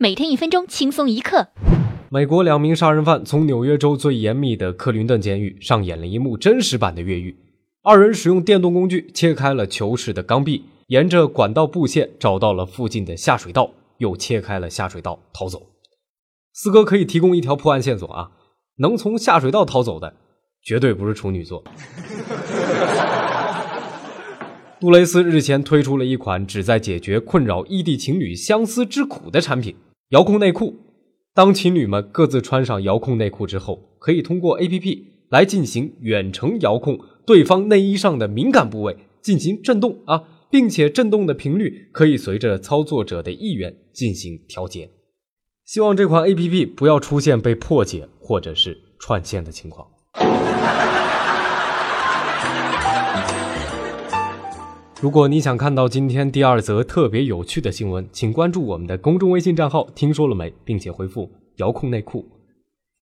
每天一分钟，轻松一刻。美国两名杀人犯从纽约州最严密的克林顿监狱上演了一幕真实版的越狱。二人使用电动工具切开了囚室的钢壁，沿着管道布线找到了附近的下水道，又切开了下水道逃走。四哥可以提供一条破案线索啊，能从下水道逃走的，绝对不是处女座。杜蕾斯日前推出了一款旨在解决困扰异地情侣相思之苦的产品——遥控内裤。当情侣们各自穿上遥控内裤之后，可以通过 APP 来进行远程遥控对方内衣上的敏感部位进行震动啊，并且震动的频率可以随着操作者的意愿进行调节。希望这款 APP 不要出现被破解或者是串线的情况。如果你想看到今天第二则特别有趣的新闻，请关注我们的公众微信账号“听说了没”，并且回复“遥控内裤”。